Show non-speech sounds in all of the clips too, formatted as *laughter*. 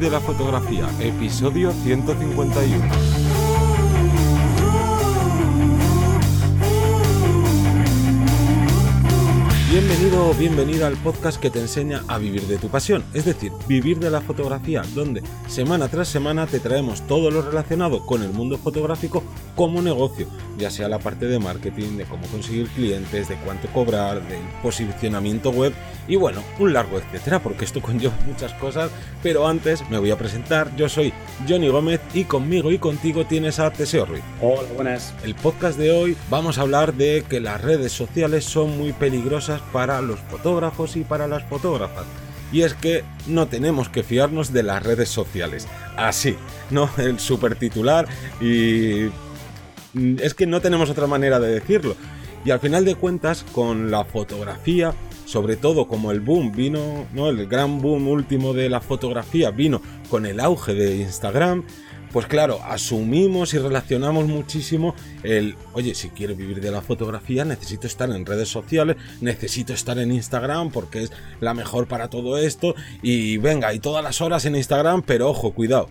De la fotografía, episodio 151. Bienvenido o bienvenida al podcast que te enseña a vivir de tu pasión, es decir, vivir de la fotografía, donde semana tras semana te traemos todo lo relacionado con el mundo fotográfico como negocio, ya sea la parte de marketing, de cómo conseguir clientes, de cuánto cobrar, del posicionamiento web y bueno, un largo etcétera, porque esto *laughs* conlleva muchas cosas, pero antes me voy a presentar, yo soy Johnny Gómez y conmigo y contigo tienes a Teseo Ruiz. Hola, buenas. El podcast de hoy vamos a hablar de que las redes sociales son muy peligrosas para los fotógrafos y para las fotógrafas. Y es que no tenemos que fiarnos de las redes sociales. Así, ¿no? El super titular y... Es que no tenemos otra manera de decirlo. Y al final de cuentas, con la fotografía, sobre todo como el boom vino, ¿no? El gran boom último de la fotografía vino con el auge de Instagram, pues claro, asumimos y relacionamos muchísimo el, oye, si quiero vivir de la fotografía, necesito estar en redes sociales, necesito estar en Instagram porque es la mejor para todo esto. Y venga, y todas las horas en Instagram, pero ojo, cuidado,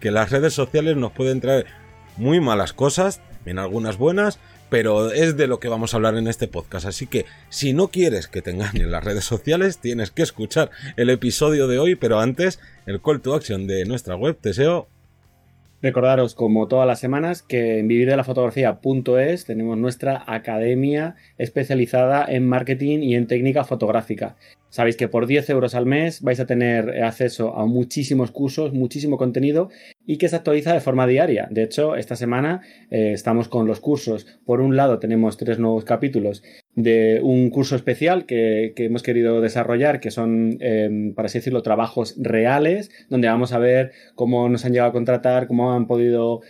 que las redes sociales nos pueden traer muy malas cosas, en algunas buenas, pero es de lo que vamos a hablar en este podcast. Así que si no quieres que te engañen las redes sociales, tienes que escuchar el episodio de hoy, pero antes el call to action de nuestra web, Teseo, Recordaros, como todas las semanas, que en vivirdelafotografía.es tenemos nuestra academia especializada en marketing y en técnica fotográfica. Sabéis que por 10 euros al mes vais a tener acceso a muchísimos cursos, muchísimo contenido y que se actualiza de forma diaria. De hecho, esta semana eh, estamos con los cursos. Por un lado tenemos tres nuevos capítulos de un curso especial que, hemos querido desarrollar, que son, em, para así decirlo, trabajos reales, donde vamos a ver cómo nos han llegado a contratar, cómo han podido,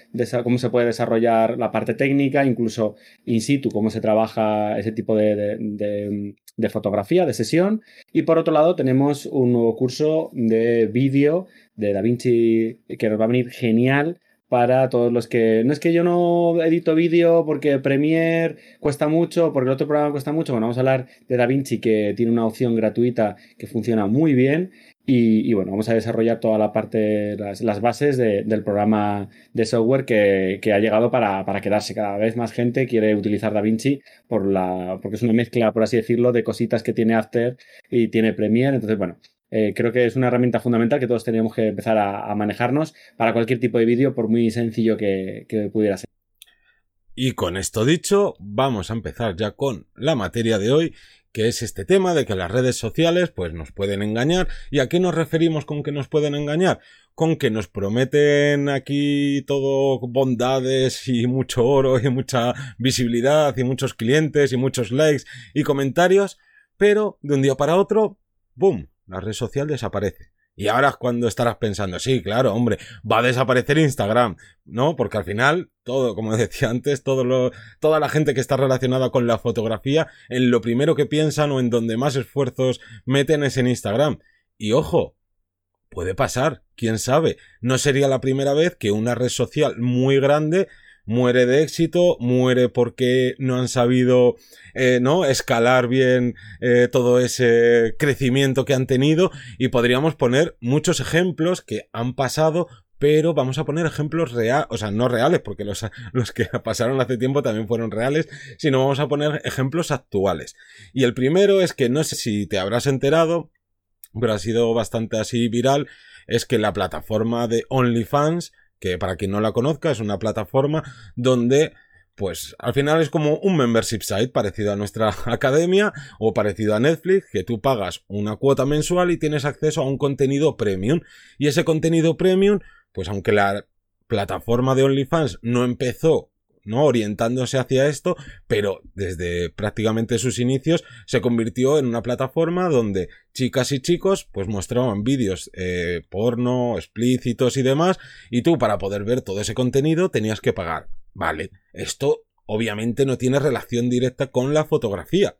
cómo se puede desarrollar la parte técnica, incluso in situ, cómo se trabaja ese tipo de fotografía, de sesión. Y por otro lado, tenemos un nuevo curso de vídeo de DaVinci que nos va a venir genial para todos los que... No es que yo no edito vídeo porque Premiere cuesta mucho, porque el otro programa cuesta mucho. Bueno, vamos a hablar de DaVinci que tiene una opción gratuita que funciona muy bien. Y, bueno, vamos a desarrollar toda la parte, las, bases del programa de software que, ha llegado para, para, quedarse. Cada vez más gente quiere utilizar DaVinci por la, porque es una mezcla, por así decirlo, de cositas que tiene After y tiene Premiere. Entonces, bueno, eh, creo que es una herramienta fundamental que todos tenemos que empezar a, manejarnos para cualquier tipo de vídeo, por muy sencillo que, pudiera ser. Y con esto dicho, vamos a empezar ya con la materia de hoy, que es este tema de que las redes sociales pues nos pueden engañar. ¿Y a qué nos referimos con que nos pueden engañar? Con que nos prometen aquí todo bondades y mucho oro y mucha visibilidad y muchos clientes y muchos likes y comentarios, pero de un día para otro, ¡boom! la red social desaparece. Y ahora es cuando estarás pensando, sí, claro, hombre, va a desaparecer Instagram, ¿no? Porque al final, todo, como *laughs* decía antes, todo lo, toda la gente que está relacionada con la fotografía, en lo primero que piensan o en donde más esfuerzos meten es en Instagram. Y ojo, puede pasar, quién sabe. No sería la primera vez que una red social muy grande muere de éxito, muere porque no han sabido eh, ¿no? escalar bien eh, todo ese crecimiento que han tenido y podríamos poner muchos ejemplos que han pasado pero vamos a poner ejemplos reales, o sea, no reales, porque los, los, que *laughs* pasaron hace tiempo también fueron reales, sino vamos a poner ejemplos actuales. Y el primero es que no sé si te habrás enterado, pero ha sido bastante así viral, es que la plataforma de OnlyFans que para quien no la conozca es una plataforma donde pues al final es como un membership site parecido a nuestra *laughs* academia o parecido a Netflix, que tú pagas una cuota mensual y tienes acceso a un contenido premium. Y ese contenido premium, pues aunque la plataforma de OnlyFans no empezó ¿no? orientándose hacia esto, pero desde prácticamente sus inicios se convirtió en una plataforma donde chicas y chicos pues mostraban vídeos eh, porno, explícitos y demás, y tú para poder ver todo ese contenido tenías que pagar. Vale, esto obviamente no tiene relación directa con la fotografía,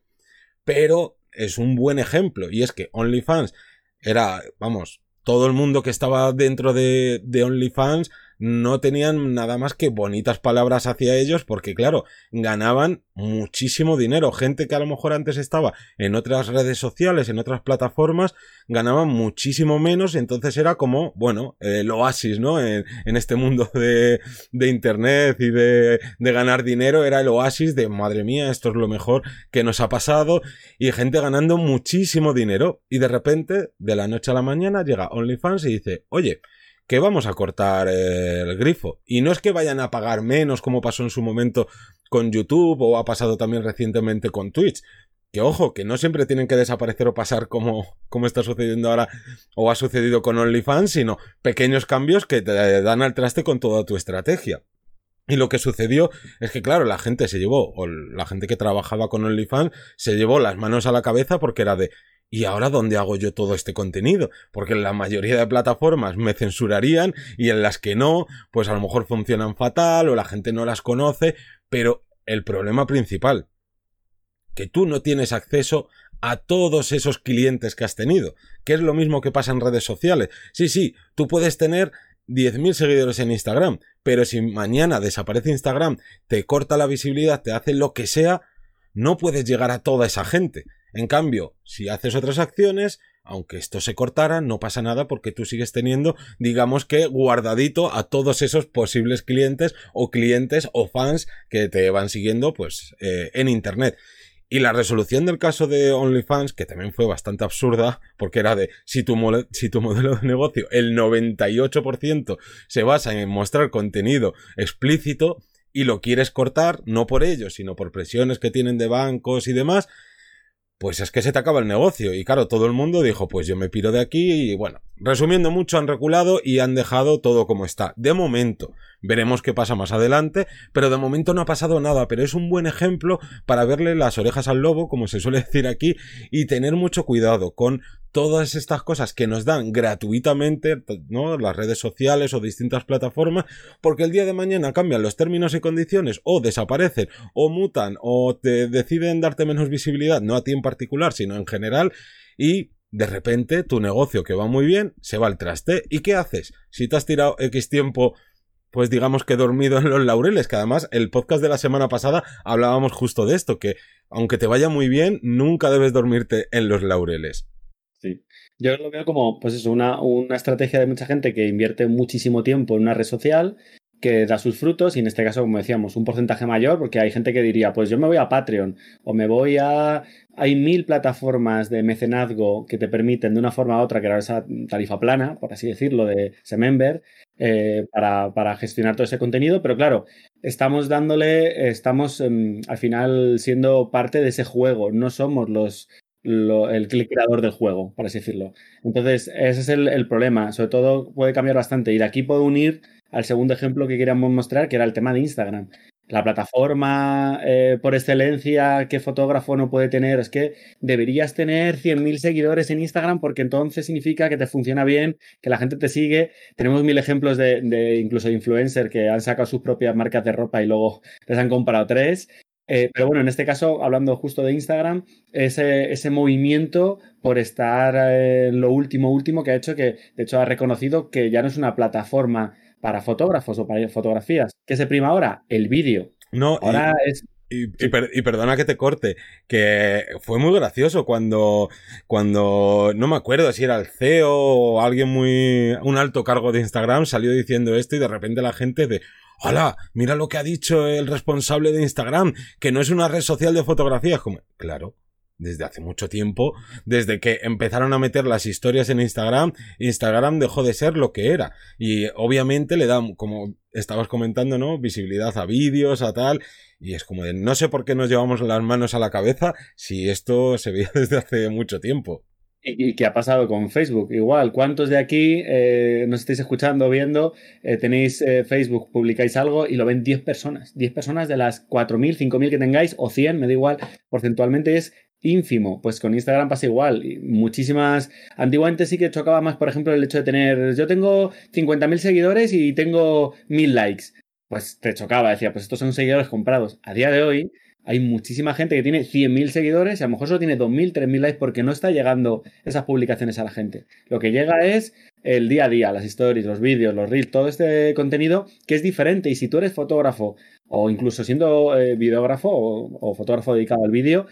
pero es un buen ejemplo, y es que OnlyFans era, vamos, todo el mundo que estaba dentro de, de OnlyFans no tenían nada más que bonitas palabras hacia ellos porque claro, ganaban muchísimo dinero. Gente que a lo mejor antes estaba en otras redes sociales, en otras plataformas, ganaban muchísimo menos, entonces era como, bueno, el oasis, ¿no? En, este mundo de, de Internet y de, de ganar dinero, era el oasis de, madre mía, esto es lo mejor que nos ha pasado, y gente ganando muchísimo dinero, y de repente, de la noche a la mañana, llega OnlyFans y dice, oye, que vamos a cortar el grifo. Y no es que vayan a pagar menos como pasó en su momento con YouTube o ha pasado también recientemente con Twitch. Que ojo, que no siempre tienen que desaparecer o pasar como, como está sucediendo ahora o ha sucedido con OnlyFans, sino pequeños cambios que te dan al traste con toda tu estrategia. Y lo que sucedió es que, claro, la gente se llevó, o la gente que trabajaba con OnlyFans, se llevó las manos a la cabeza porque era de, ¿Y ahora dónde hago yo todo este contenido? Porque en la mayoría de plataformas me censurarían y en las que no, pues a lo mejor funcionan fatal o la gente no las conoce, pero el problema principal, que tú no tienes acceso a todos esos clientes que has tenido, que es lo mismo que pasa en redes sociales. Sí, sí, tú puedes tener 10.000 seguidores en Instagram, pero si mañana desaparece Instagram, te corta la visibilidad, te hace lo que sea, no puedes llegar a toda esa gente. En cambio, si haces otras acciones, aunque esto se cortara, no pasa nada porque tú sigues teniendo, digamos que, guardadito a todos esos posibles clientes o clientes o fans que te van siguiendo, pues, eh, en Internet. Y la resolución del caso de OnlyFans, que también fue bastante absurda, porque era de si tu, si tu modelo de negocio, el 98% se basa en mostrar contenido explícito y lo quieres cortar, no por ello, sino por presiones que tienen de bancos y demás, pues es que se te acaba el negocio. Y claro, todo el mundo dijo, pues yo me piro de aquí y bueno, resumiendo mucho, han reculado y han dejado todo como está. De momento, veremos qué pasa más adelante, pero de momento no ha pasado nada, pero es un buen ejemplo para verle las orejas al lobo, como se suele *laughs* decir aquí, y tener mucho cuidado con todas estas cosas que nos dan gratuitamente, ¿no? Las redes sociales o distintas plataformas, porque el día de mañana cambian los términos y condiciones, o desaparecen, o mutan, o te deciden darte menos visibilidad, no a ti en particular, sino en general, y de repente tu negocio que va muy bien se va al traste. ¿Y qué haces? Si te has tirado X tiempo pues digamos que dormido en los laureles, que además el podcast de la semana pasada hablábamos justo de esto, que aunque te vaya muy bien, nunca debes dormirte en los laureles. Sí. Yo lo veo como, pues eso, una, una estrategia de mucha gente que invierte muchísimo tiempo en una red social, que da sus frutos y en este caso, como decíamos, un porcentaje mayor, porque hay gente que diría, pues yo me voy a Patreon o me voy a... Hay mil plataformas de mecenazgo que te permiten de una forma u otra crear esa tarifa plana, por así decirlo, de ese member, eh, para, para, gestionar todo ese contenido, pero claro, estamos dándole, estamos em, al final siendo parte de ese juego, no somos los el, creador del juego, por así decirlo. Entonces, ese es el, problema. Sobre todo puede cambiar bastante. Y de aquí puedo unir al segundo ejemplo que queríamos mostrar, que era el tema de Instagram. La plataforma eh, por excelencia que fotógrafo no puede tener es que deberías tener 100.000 seguidores en Instagram porque entonces significa que te funciona bien, que la gente te sigue. Tenemos mil ejemplos de, de incluso influencers que han sacado sus propias marcas de ropa y luego les han comprado tres eh, pero bueno, en este caso, hablando justo de Instagram, ese, movimiento por estar en lo último, último, que ha hecho que, de hecho, ha reconocido que ya no es una plataforma para fotógrafos o para fotografías. ¿Qué se prima ahora? El vídeo. No, ahora es y, perdona que te corte, que fue muy gracioso cuando, cuando, no me acuerdo si era el CEO o alguien muy, un alto cargo de Instagram salió diciendo esto y de repente la gente de, hola, mira lo que ha dicho el responsable de Instagram, que no es una red social de fotografías. Como, claro, desde hace mucho tiempo, desde que empezaron a meter las historias en Instagram, Instagram dejó de ser lo que era. Y obviamente le da, como estabas comentando, ¿no? Visibilidad a vídeos, a tal. Y es como de, no sé por qué nos llevamos las manos a la cabeza si esto se veía *laughs* desde hace mucho tiempo. ¿Y qué ha pasado con Facebook? Igual, ¿cuántos de aquí eh, nos estáis escuchando, viendo? Eh, tenéis eh, Facebook, publicáis algo y lo ven 10 personas. 10 personas de las 4.000, 5.000 que tengáis o 100, me da igual. Porcentualmente es ínfimo. Pues con Instagram pasa igual. Muchísimas. Antiguamente sí que chocaba más, por ejemplo, el hecho de tener. Yo tengo 50.000 seguidores y tengo 1.000 likes. Pues te chocaba, decía, pues estos son seguidores comprados. A día de hoy hay muchísima gente que tiene 100.000 seguidores y a lo mejor solo tiene 2.000, 3.000 likes porque no está llegando esas publicaciones a la gente. Lo que llega es el día a día, las stories, los vídeos, los reels, todo este contenido que es diferente. Y si tú eres fotógrafo o incluso siendo eh, videógrafo o, fotógrafo dedicado al vídeo,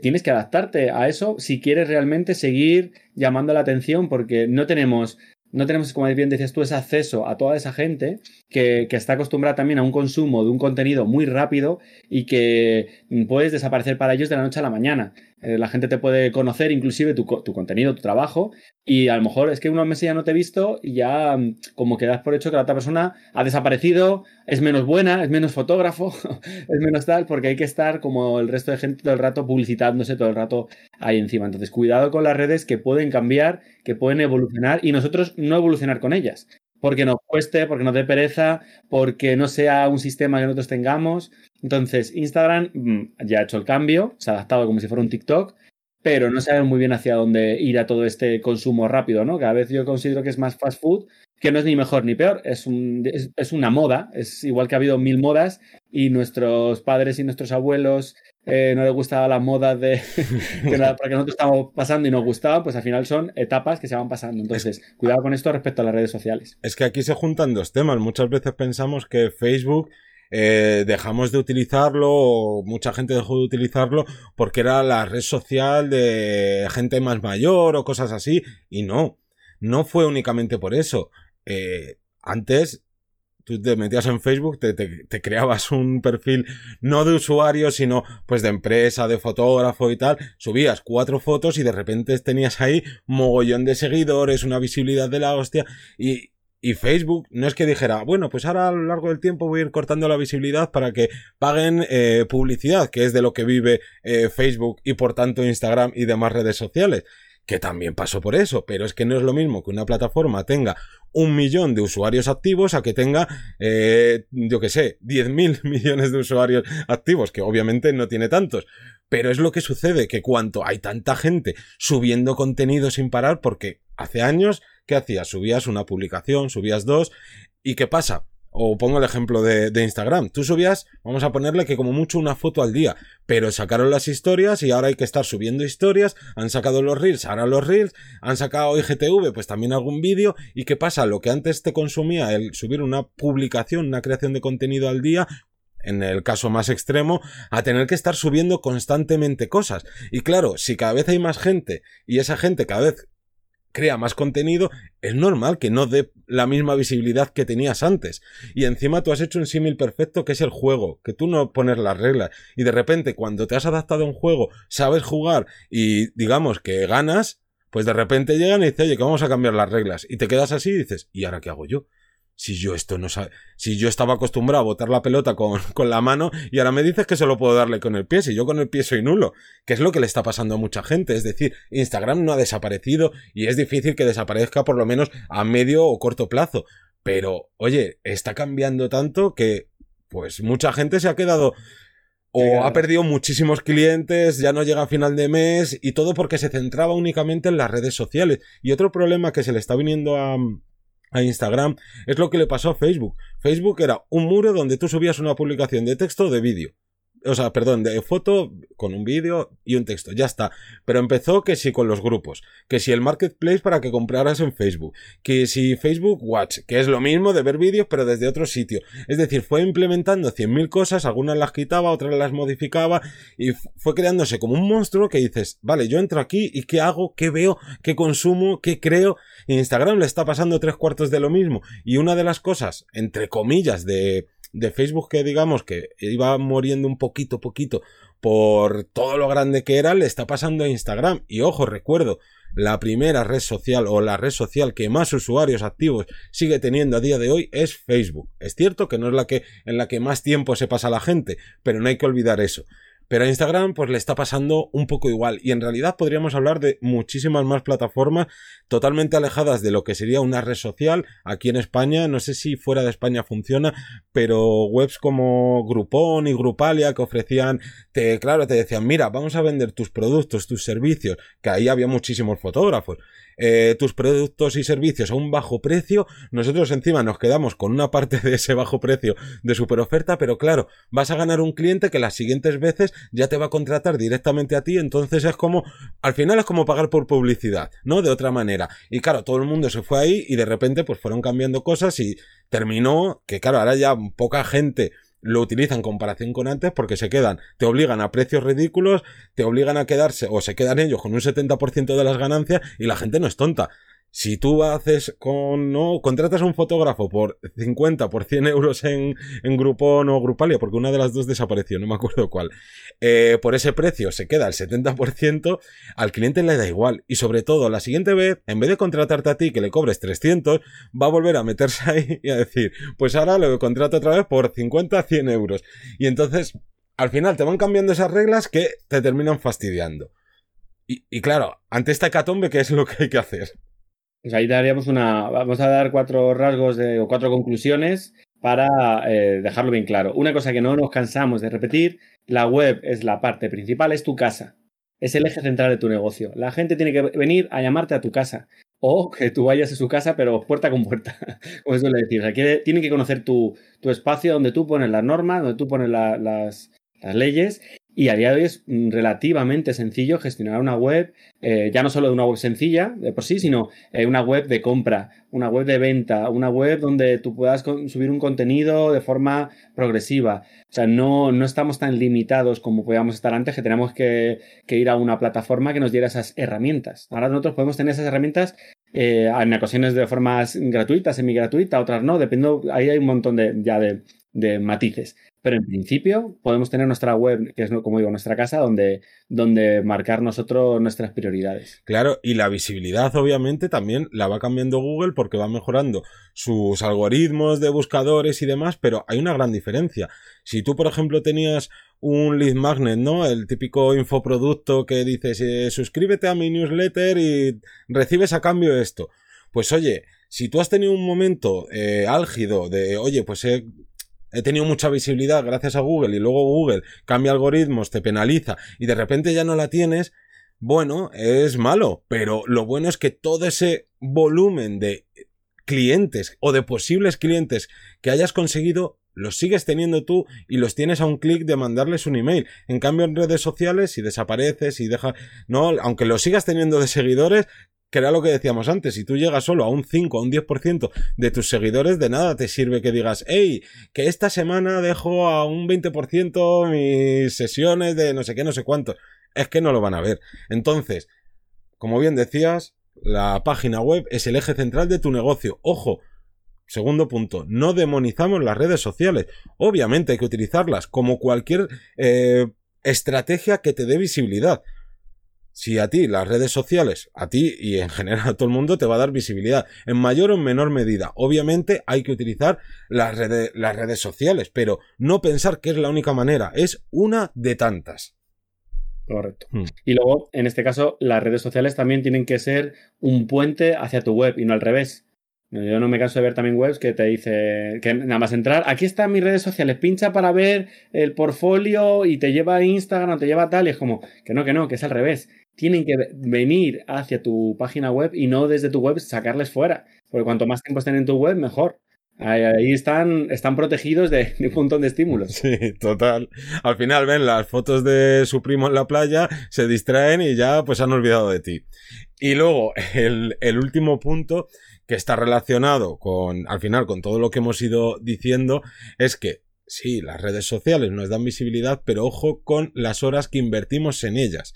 tienes que adaptarte a eso si quieres realmente seguir llamando la atención porque no tenemos no tenemos, como bien decías tú, ese acceso a toda esa gente que, está acostumbrada también a un consumo de un contenido muy rápido y que puedes desaparecer para ellos de la noche a la mañana. Eh, la gente te puede conocer inclusive tu, contenido, tu trabajo, y a lo mejor es que unos meses ya no te he visto y ya mm, como que das por hecho que la otra persona ha desaparecido, es menos buena, es menos fotógrafo, *laughs* es menos tal, porque hay que estar como el resto de gente todo el rato publicitándose todo el rato ahí encima. Entonces, cuidado con las redes que pueden cambiar, que pueden evolucionar y nosotros no evolucionar con ellas porque nos cueste, porque nos dé pereza, porque no sea un sistema que nosotros tengamos. Entonces, Instagram mm, ya ha hecho el cambio, se ha adaptado como si fuera un TikTok, pero no sabe muy bien hacia dónde ir a todo este consumo rápido, ¿no? Cada vez yo considero que es más fast food, que no es ni mejor ni peor, es, un, es, una moda, es igual que ha habido mil modas y nuestros padres y nuestros abuelos eh, no les gustaba la moda de *laughs* que porque nosotros estamos pasando y nos gustaba, pues al final son etapas que se van pasando. Entonces, cuidado con esto respecto a las redes sociales. Es que aquí se juntan dos temas. Muchas veces pensamos que Facebook eh, dejamos de utilizarlo o mucha gente dejó de utilizarlo porque era la red social de gente más mayor o cosas así y no, no fue únicamente por eso. Eh, antes tú te metías en Facebook, te, creabas un perfil no de usuario, sino pues de empresa, de fotógrafo y tal, subías cuatro fotos y de repente tenías ahí mogollón de seguidores, una visibilidad de la hostia. Y, y Facebook no es que dijera, bueno, pues ahora a lo largo del tiempo voy a ir cortando la visibilidad para que paguen eh, publicidad, que es de lo que vive eh, Facebook y por tanto Instagram y demás redes sociales, que también pasó por eso, pero es que no es lo mismo que una plataforma tenga un millón de usuarios activos a que tenga, eh, yo que sé, 10.000 *laughs* millones de usuarios activos, que obviamente no tiene tantos. Pero es lo que sucede, que cuanto hay tanta gente subiendo contenido sin parar, porque hace años ¿Qué hacías? Subías una publicación, subías dos, ¿y qué pasa? O pongo el ejemplo de, Instagram. Tú subías, vamos a ponerle que como mucho una foto al día, pero sacaron las historias y ahora hay que estar subiendo historias, han sacado los reels, ahora los reels, han sacado IGTV, pues también algún vídeo, y qué pasa, lo que antes te consumía el subir una publicación, una creación de contenido al día, en el caso más extremo, a tener que estar subiendo constantemente cosas. Y claro, si cada vez hay más gente y esa gente cada vez crea más contenido, es normal que no dé la misma visibilidad que tenías antes. Y encima tú has hecho un símil perfecto que es el juego, que tú no pones las reglas. Y de repente cuando te has adaptado a un juego, sabes jugar y digamos que ganas, pues de repente llegan y dicen, oye, que vamos a cambiar las reglas. Y te quedas así y dices, ¿y ahora qué hago yo? Si yo esto no sabe, si yo estaba acostumbrado a botar la pelota con, *laughs* con, la mano y ahora me dices que solo puedo darle con el pie, si yo con el pie soy nulo, que es lo que le está pasando a mucha gente, es decir, Instagram no ha desaparecido y es difícil que desaparezca por lo menos a medio o corto plazo, pero oye, está cambiando tanto que pues mucha gente se ha quedado o ha perdido muchísimos clientes, ya no llega a final de mes y todo porque se centraba únicamente en las redes sociales. Y otro problema que se le está viniendo a, a Instagram, es lo que le pasó a Facebook. Facebook era un muro donde tú subías una publicación de texto o de vídeo o sea, perdón, de foto con un vídeo y un texto, ya está. Pero empezó que si con los grupos, que si el marketplace para que compraras en Facebook, que si Facebook Watch, que es lo mismo de ver vídeos pero desde otro sitio. Es decir, fue implementando 100.000 cosas, algunas las quitaba, otras las modificaba y fue creándose como un monstruo que dices, vale, yo entro aquí y ¿qué hago? ¿Qué veo? ¿Qué consumo? ¿Qué creo? Instagram le está pasando tres cuartos de lo mismo. Y una de las cosas, entre comillas, de de Facebook que digamos que iba muriendo un poquito, poquito por todo lo grande que era, le está pasando a Instagram. Y ojo, recuerdo, la primera red social o la red social que más usuarios activos sigue teniendo a día de hoy es Facebook. Es cierto que no es la que en la que más tiempo se pasa la gente, pero no hay que olvidar eso. Pero a Instagram pues le está pasando un poco igual. Y en realidad podríamos hablar de muchísimas más plataformas totalmente alejadas de lo que sería una red social aquí en España, no sé si fuera de España funciona, pero webs como Groupon y Grupalia que ofrecían, te, claro, te decían, mira, vamos a vender tus productos, tus servicios, que ahí había muchísimos fotógrafos, eh, tus productos y servicios a un bajo precio, nosotros encima nos quedamos con una parte de ese bajo precio de super oferta, pero claro, vas a ganar un cliente que las siguientes veces ya te va a contratar directamente a ti, entonces es como, al final es como pagar por publicidad, ¿no? De otra manera. Y claro, todo el mundo se fue ahí y de repente pues fueron cambiando cosas y terminó que claro, ahora ya poca gente lo utiliza en comparación con antes porque se quedan, te obligan a precios ridículos, te obligan a quedarse o se quedan ellos con un 70% de las ganancias y la gente no es tonta. Si tú haces con, no, contratas a un fotógrafo por 50, por 100 euros en, en Groupon o Grupalia, porque una de las dos desapareció, no me acuerdo cuál, eh, por ese precio se queda el 70%, al cliente le da igual. Y sobre todo, la siguiente vez, en vez de contratarte a ti que le cobres 300, va a volver a meterse *laughs* ahí y a decir, pues ahora lo contrato otra vez por 50, 100 euros. Y entonces, al final te van cambiando esas reglas que te terminan fastidiando. Y, y claro, ante esta hecatombe, ¿qué es lo que hay que hacer? Pues ahí daríamos una. Vamos a dar cuatro rasgos de, o cuatro conclusiones para eh, dejarlo bien claro. Una cosa que no nos cansamos de repetir: la web es la parte principal, es tu casa. Es el eje central de tu negocio. La gente tiene que venir a llamarte a tu casa. O que tú vayas a su casa, pero puerta con puerta, *laughs* como suele decir. O sea, tienen que conocer tu, tu, espacio donde tú pones las normas, donde tú pones la, las, las leyes y a día de hoy es relativamente sencillo gestionar una web, eh, ya no solo de una web sencilla de por sí, sino eh, una web de compra, una web de venta, una web donde tú puedas subir un contenido de forma progresiva. O sea, no, no estamos tan limitados como podíamos estar antes, que tenemos que, que, ir a una plataforma que nos diera esas herramientas. Ahora nosotros podemos tener esas herramientas eh, en ocasiones de formas gratuitas, semi gratuita, otras no, dependiendo, ahí hay un montón de, ya de, de matices. Pero en principio podemos tener nuestra web, que es como digo, nuestra casa, donde, donde marcar nosotros nuestras prioridades. Claro, y la visibilidad obviamente también la va cambiando Google porque va mejorando sus algoritmos de buscadores y demás, pero hay una gran diferencia. Si tú, por ejemplo, tenías un lead magnet, ¿no? El típico infoproducto que dices, suscríbete a mi newsletter y recibes a cambio esto. Pues oye, si tú has tenido un momento eh, álgido de, oye, pues he he tenido mucha visibilidad gracias a Google y luego Google cambia algoritmos, te penaliza y de repente ya no la tienes, bueno, es malo, pero lo bueno es que todo ese volumen de clientes o de posibles clientes que hayas conseguido los sigues teniendo tú y los tienes a un clic de mandarles un email. En cambio, en redes sociales, si desapareces y deja, no, aunque los sigas teniendo de seguidores, que era lo que decíamos antes, si tú llegas solo a un 5, a un 10% de tus seguidores, de nada te sirve que digas, hey, que esta semana dejo a un 20% mis sesiones de no sé qué, no sé cuánto. Es que no lo van a ver. Entonces, como bien decías, la página web es el eje central de tu negocio. Ojo, Segundo punto, no demonizamos las redes sociales. Obviamente hay que utilizarlas como cualquier eh, estrategia que te dé visibilidad si a ti las redes sociales, a ti y en general a todo el mundo te va a dar visibilidad en mayor o menor medida. Obviamente hay que utilizar las redes, las redes sociales, pero no pensar que es la única manera, es una de tantas. Correcto. Hmm. Y luego, en este caso, las redes sociales también tienen que ser un puente hacia tu web y no al revés. Yo no me canso de ver también webs que te dice que nada más entrar, aquí están mis redes sociales, pincha para ver el portfolio y te lleva a Instagram, te lleva a tal, y es como que no, que no, que es al revés tienen que venir hacia tu página web y no desde tu web sacarles fuera. Porque cuanto más tiempo estén en tu web, mejor. Ahí, están, están protegidos de, un montón de estímulos. Sí, total. Al final ven las fotos de su primo en la playa, se distraen y ya pues han olvidado de ti. Y luego, el, el último punto que está relacionado con, al final, con todo lo que hemos ido diciendo, es que sí, las redes sociales nos dan visibilidad, pero ojo con las horas que invertimos en ellas.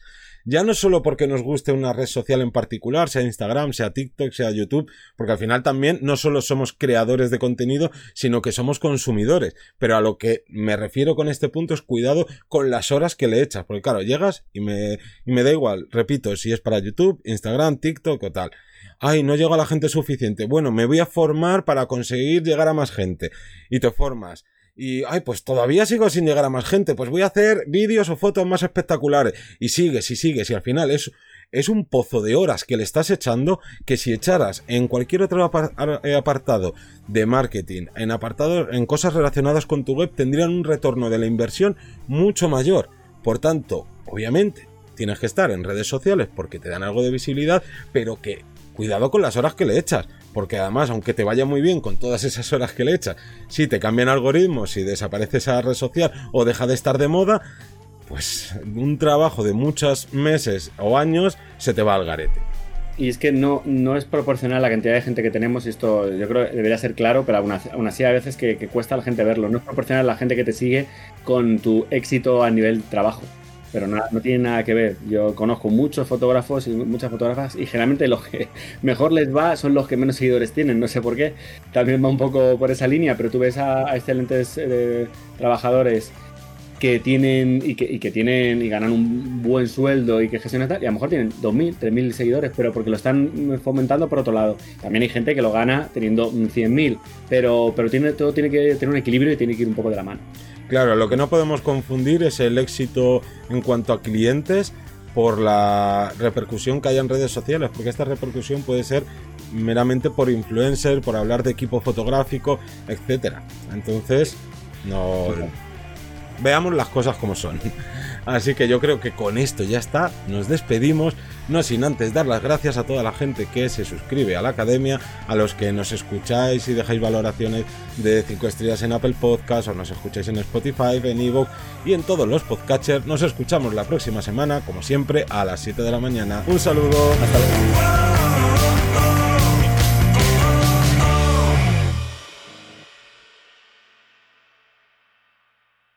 Ya no solo porque nos guste una red social en particular, sea Instagram, sea TikTok, sea YouTube, porque al final también no solo somos creadores de contenido, sino que somos consumidores. Pero a lo que me refiero con este punto es cuidado con las horas que le echas, porque claro, llegas y me, y me da igual, repito, si es para YouTube, Instagram, TikTok o tal ay, no llega la gente suficiente. Bueno, me voy a formar para conseguir llegar a más gente. Y te formas y, ay, pues todavía sigo sin llegar a más gente, pues voy a hacer vídeos o fotos más espectaculares. Y sigues y sigues y al final es, es un pozo de horas que le estás echando que si echaras en cualquier otro eh, apartado de marketing, en apartados, en cosas relacionadas con tu web, tendrían un retorno de la inversión mucho mayor. Por tanto, obviamente, tienes que estar en redes sociales porque te dan algo de visibilidad, pero que cuidado con las horas que le echas, porque además, aunque te vaya muy bien con todas esas horas que le echas, si te cambian algoritmos, si desaparece esa red social o deja de estar de moda, pues un trabajo de muchos meses o años se te va al garete. Y es que no, no es proporcional la cantidad de gente que tenemos, esto yo creo que debería ser claro, pero aún así, aún así a veces que, que, cuesta a la gente verlo. No es proporcional la gente que te sigue con tu éxito a nivel trabajo. Pero no, no tiene nada que ver. Yo conozco muchos fotógrafos y muchas fotógrafas y generalmente los que *laughs* mejor les va son los que menos seguidores tienen. No sé por qué. También va un poco por esa línea, pero tú ves a, excelentes eh, trabajadores que tienen y que, tienen y ganan un buen sueldo y que gestionan tal, y a lo mejor tienen 2.000, 3.000 seguidores, pero porque lo están fomentando por otro lado. También hay gente que lo gana teniendo 100.000, pero, pero tiene, todo tiene que tener un equilibrio y tiene que ir un poco de la mano. Claro, lo que no podemos confundir es el éxito en cuanto a clientes por la repercusión que haya en redes sociales, porque esta repercusión puede ser meramente por influencer, por hablar de equipo fotográfico, etcétera. Entonces, no veamos las cosas como son. *laughs* Así que yo creo que con esto ya está, nos despedimos, no sin antes dar las gracias a toda la gente que se suscribe a la academia, a los que nos escucháis y dejáis valoraciones de 5 estrellas en Apple Podcast o nos escucháis en Spotify, en Evox y en todos los podcatchers. Nos escuchamos la próxima semana, como siempre, a las 7 de la mañana. Un saludo, hasta luego.